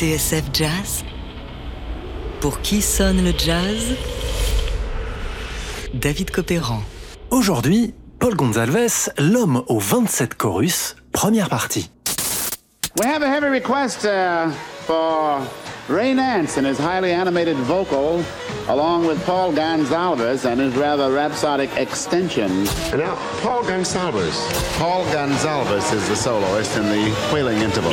TSF Jazz? Pour qui sonne le jazz? David Copéran. Aujourd'hui, Paul Gonzalez, l'homme aux 27 chorus, première partie. We have a heavy request uh, for Ray Nance and his highly animated vocal, along with Paul Gonzalez and his rather rhapsodic extension. And now, Paul Gonsalves. Paul Gonzalez is the soloist in the wailing interval.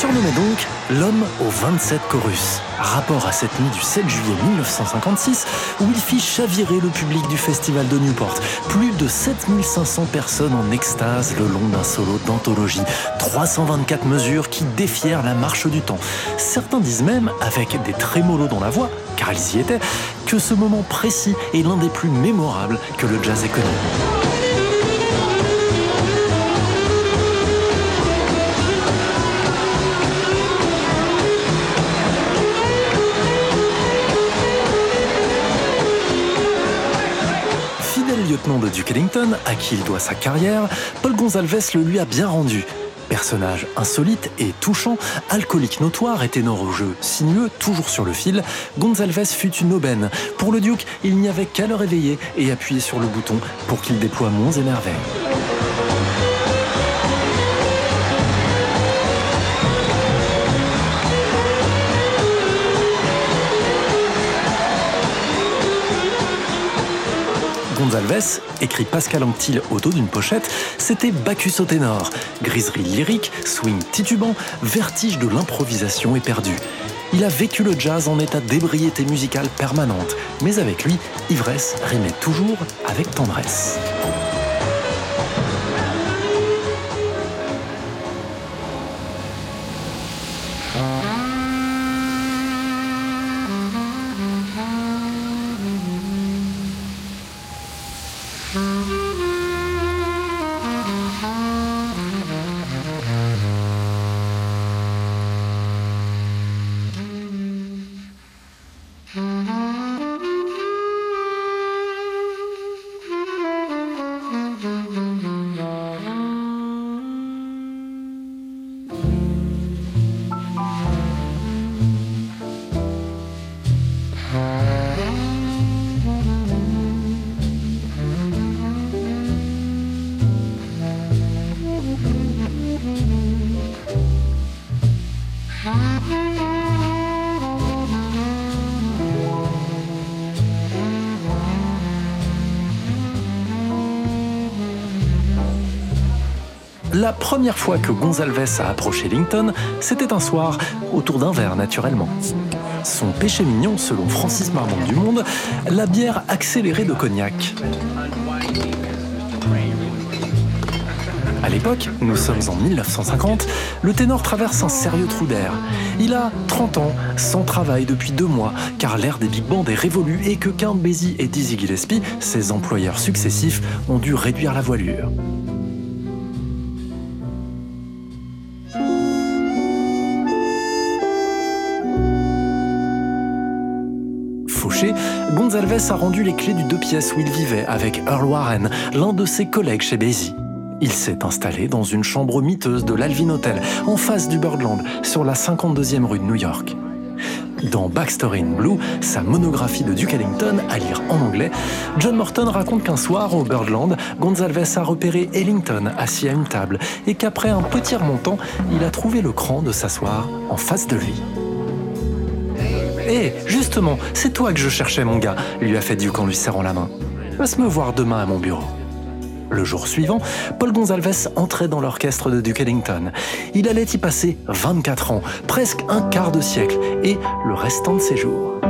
Surnommait donc l'homme aux 27 chorus, rapport à cette nuit du 7 juillet 1956 où il fit chavirer le public du festival de Newport. Plus de 7500 personnes en extase le long d'un solo d'anthologie. 324 mesures qui défièrent la marche du temps. Certains disent même, avec des trémolos dans la voix, car ils y étaient, que ce moment précis est l'un des plus mémorables que le jazz ait connu. Duke Ellington, à qui il doit sa carrière, Paul Gonzalez le lui a bien rendu. Personnage insolite et touchant, alcoolique notoire et ténor au jeu sinueux, toujours sur le fil, Gonzalez fut une aubaine. Pour le Duke, il n'y avait qu'à le réveiller et appuyer sur le bouton pour qu'il déploie monts et. Écrit Pascal Anctil au dos d'une pochette, c'était Bacchus au ténor. Griserie lyrique, swing titubant, vertige de l'improvisation éperdue. Il a vécu le jazz en état d'ébriété musicale permanente, mais avec lui, ivresse rimait toujours avec tendresse. La première fois que Gonzalez a approché Ellington, c'était un soir, autour d'un verre naturellement. Son péché mignon, selon Francis Marmont du Monde, la bière accélérée de cognac. À l'époque, nous sommes en 1950, le ténor traverse un sérieux trou d'air. Il a 30 ans, sans travail depuis deux mois, car l'ère des big bands est révolue et que Count et Dizzy Gillespie, ses employeurs successifs, ont dû réduire la voilure. Gonzalez a rendu les clés du deux pièces où il vivait avec Earl Warren, l'un de ses collègues chez Basie. Il s'est installé dans une chambre miteuse de l'Alvin Hotel, en face du Birdland, sur la 52e rue de New York. Dans Backstory in Blue, sa monographie de Duke Ellington, à lire en anglais, John Morton raconte qu'un soir, au Birdland, Gonzalez a repéré Ellington assis à une table et qu'après un petit remontant, il a trouvé le cran de s'asseoir en face de lui. Hé, justement, c'est toi que je cherchais, mon gars, lui a fait Duke en lui serrant la main. Passe me voir demain à mon bureau. Le jour suivant, Paul Gonzalez entrait dans l'orchestre de Duke Ellington. Il allait y passer 24 ans, presque un quart de siècle, et le restant de ses jours.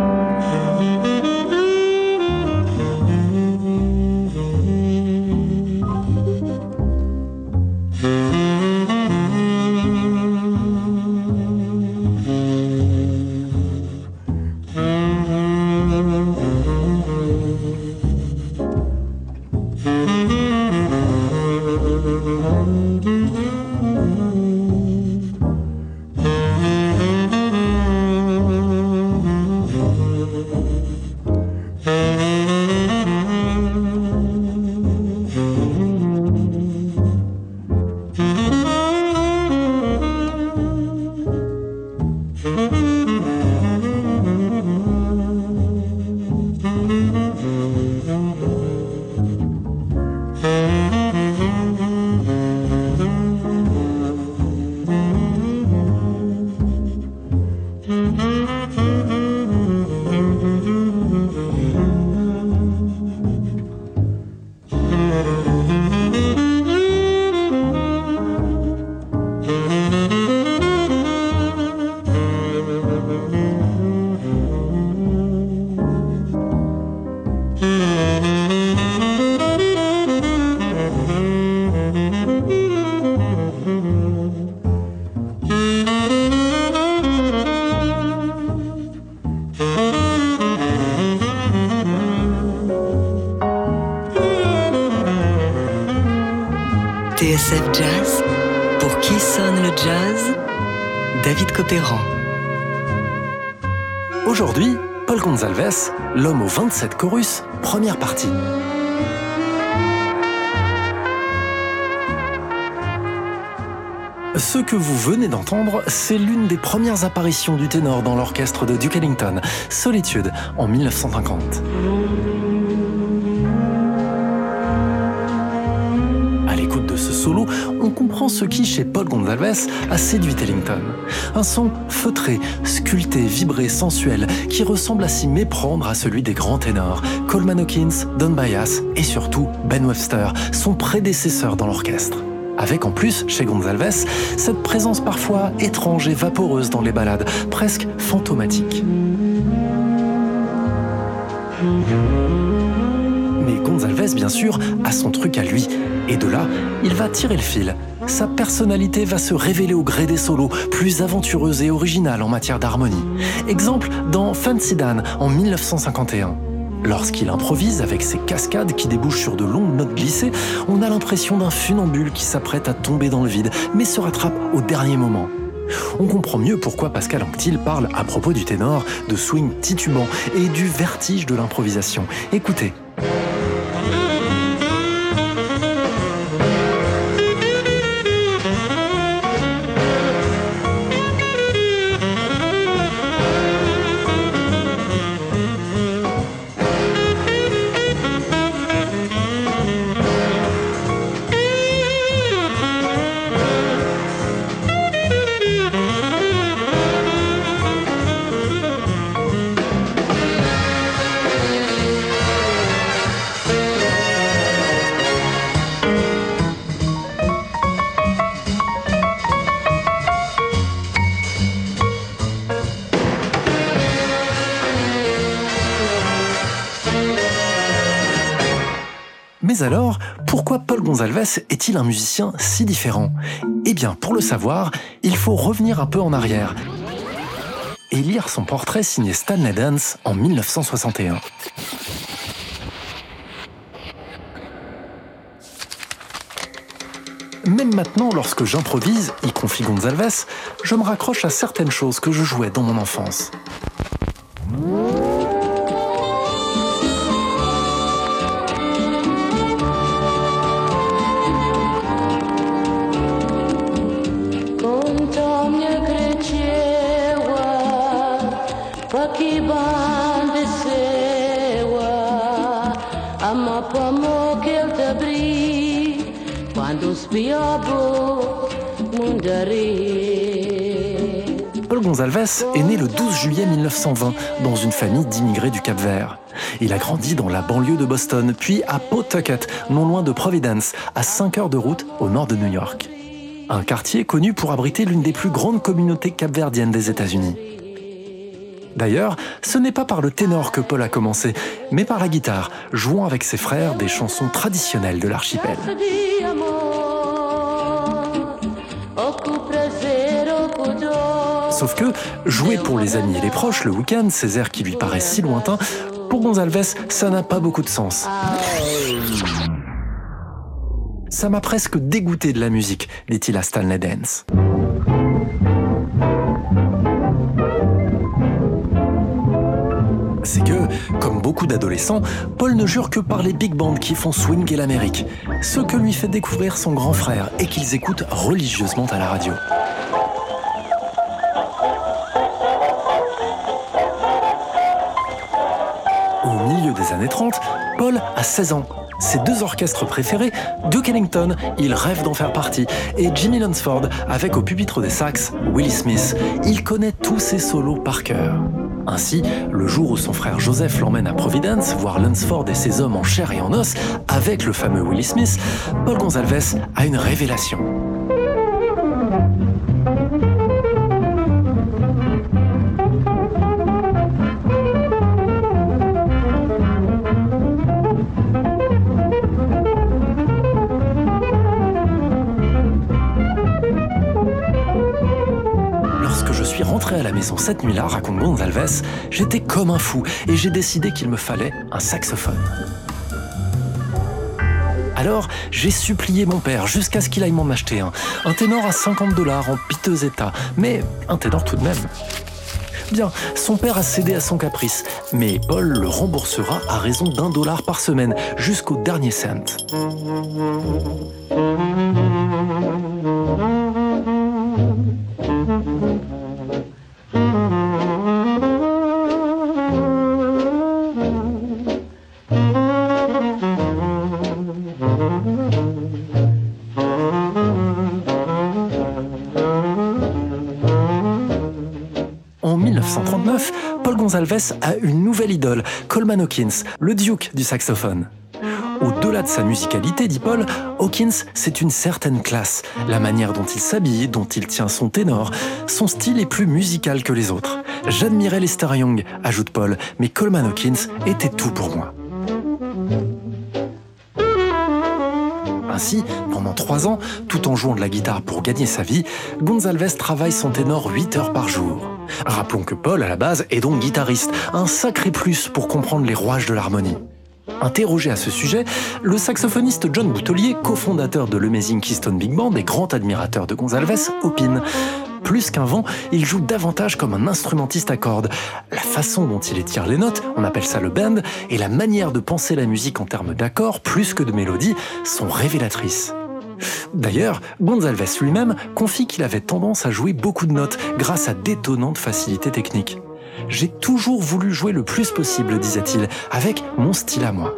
David Copéran. Aujourd'hui, Paul Gonzalez, l'homme aux 27 chorus, première partie. Ce que vous venez d'entendre, c'est l'une des premières apparitions du ténor dans l'orchestre de Duke Ellington, Solitude, en 1950. Ce qui, chez Paul Gonzalez, a séduit Ellington. Un son feutré, sculpté, vibré, sensuel, qui ressemble à s'y méprendre à celui des grands ténors, Coleman Hawkins, Don Byas et surtout Ben Webster, son prédécesseur dans l'orchestre. Avec en plus, chez Gonzalez, cette présence parfois étrange et vaporeuse dans les ballades, presque fantomatique. Mais Gonzalez, bien sûr, a son truc à lui. Et de là, il va tirer le fil. Sa personnalité va se révéler au gré des solos, plus aventureuse et originale en matière d'harmonie. Exemple dans Fancy Dan en 1951. Lorsqu'il improvise avec ses cascades qui débouchent sur de longues notes glissées, on a l'impression d'un funambule qui s'apprête à tomber dans le vide, mais se rattrape au dernier moment. On comprend mieux pourquoi Pascal Anctil parle à propos du ténor de swing titubant et du vertige de l'improvisation. Écoutez. Alors, pourquoi Paul Gonzalez est-il un musicien si différent? Eh bien, pour le savoir, il faut revenir un peu en arrière et lire son portrait signé Stanley Dance en 1961. Même maintenant, lorsque j'improvise, y confie Gonzalez, je me raccroche à certaines choses que je jouais dans mon enfance. Paul Gonzalez est né le 12 juillet 1920 dans une famille d'immigrés du Cap-Vert. Il a grandi dans la banlieue de Boston, puis à Pawtucket, non loin de Providence, à 5 heures de route au nord de New York. Un quartier connu pour abriter l'une des plus grandes communautés capverdiennes des États-Unis. D'ailleurs, ce n'est pas par le ténor que Paul a commencé, mais par la guitare, jouant avec ses frères des chansons traditionnelles de l'archipel. Sauf que, jouer pour les amis et les proches le week-end, ces airs qui lui paraissent si lointains, pour Gonzalez, ça n'a pas beaucoup de sens. Ça m'a presque dégoûté de la musique, dit-il à Stanley Dance. c'est que, comme beaucoup d'adolescents, Paul ne jure que par les big bands qui font swing et l'Amérique, ce que lui fait découvrir son grand frère et qu'ils écoutent religieusement à la radio. Milieu des années 30, Paul a 16 ans. Ses deux orchestres préférés, Duke Ellington, il rêve d'en faire partie, et Jimmy Lunsford, avec au pupitre des sax, Willie Smith. Il connaît tous ses solos par cœur. Ainsi, le jour où son frère Joseph l'emmène à Providence voir Lunsford et ses hommes en chair et en os avec le fameux Willie Smith, Paul Gonzalez a une révélation. Maison cette nuit-là, raconte Gonzalves, j'étais comme un fou et j'ai décidé qu'il me fallait un saxophone. Alors, j'ai supplié mon père jusqu'à ce qu'il aille m'en acheter un. Un ténor à 50 dollars en piteux état, mais un ténor tout de même. Bien, son père a cédé à son caprice, mais Paul le remboursera à raison d'un dollar par semaine, jusqu'au dernier cent. A une nouvelle idole, Coleman Hawkins, le duke du saxophone. Au-delà de sa musicalité, dit Paul, Hawkins, c'est une certaine classe. La manière dont il s'habille, dont il tient son ténor, son style est plus musical que les autres. J'admirais Lester Young, ajoute Paul, mais Coleman Hawkins était tout pour moi. Ainsi, pendant trois ans, tout en jouant de la guitare pour gagner sa vie, Gonzalez travaille son ténor 8 heures par jour. Rappelons que Paul, à la base, est donc guitariste, un sacré plus pour comprendre les rouages de l'harmonie. Interrogé à ce sujet, le saxophoniste John Boutelier, cofondateur de l'Amazing Keystone Big Band et grand admirateur de Gonzalez, opine. Plus qu'un vent, il joue davantage comme un instrumentiste à cordes. La façon dont il étire les notes, on appelle ça le bend, et la manière de penser la musique en termes d'accords plus que de mélodies sont révélatrices. D'ailleurs, Gonzalez lui-même confie qu'il avait tendance à jouer beaucoup de notes grâce à d'étonnantes facilités techniques. J'ai toujours voulu jouer le plus possible, disait-il, avec mon style à moi.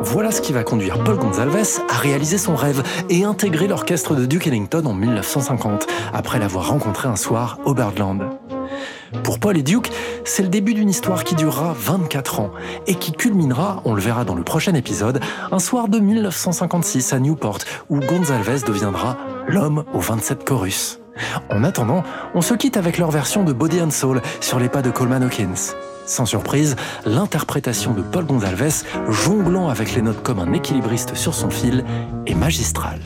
Voilà ce qui va conduire Paul Gonzalez à réaliser son rêve et intégrer l'orchestre de Duke Ellington en 1950, après l'avoir rencontré un soir au Birdland. Pour Paul et Duke, c'est le début d'une histoire qui durera 24 ans et qui culminera, on le verra dans le prochain épisode, un soir de 1956 à Newport où Gonzalez deviendra l'homme aux 27 chorus. En attendant, on se quitte avec leur version de Body and Soul sur les pas de Coleman Hawkins. Sans surprise, l'interprétation de Paul Gonzalez, jonglant avec les notes comme un équilibriste sur son fil, est magistrale.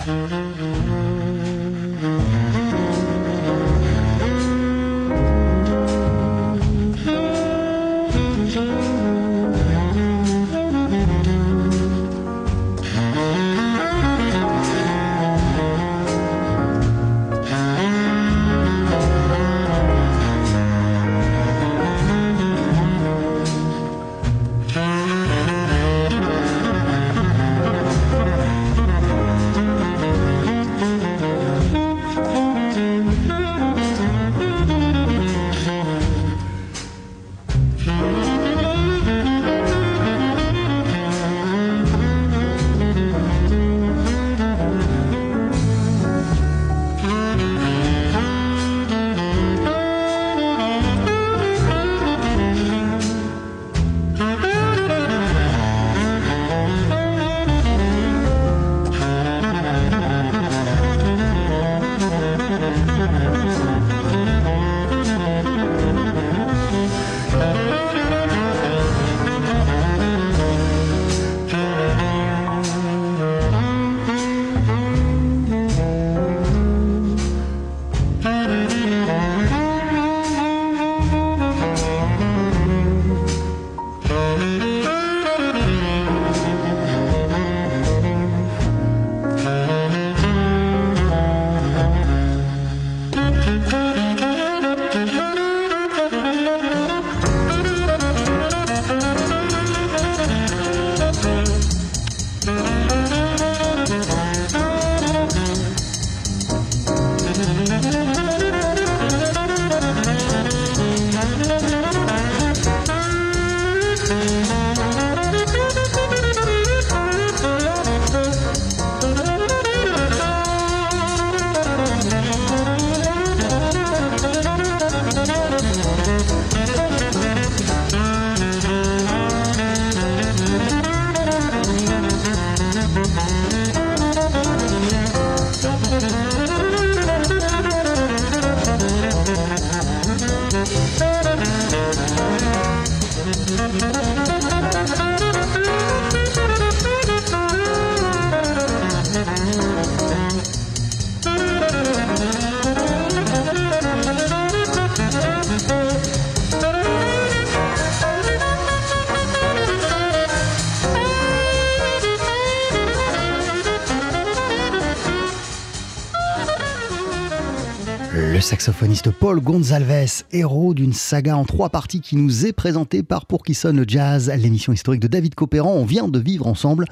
Le saxophoniste Paul Gonzalez, héros d'une saga en trois parties qui nous est présentée par Pour qui sonne le jazz, l'émission historique de David Copéran. On vient de vivre ensemble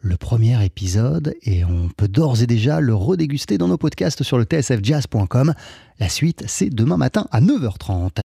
le premier épisode et on peut d'ores et déjà le redéguster dans nos podcasts sur le tsfjazz.com. La suite, c'est demain matin à 9h30.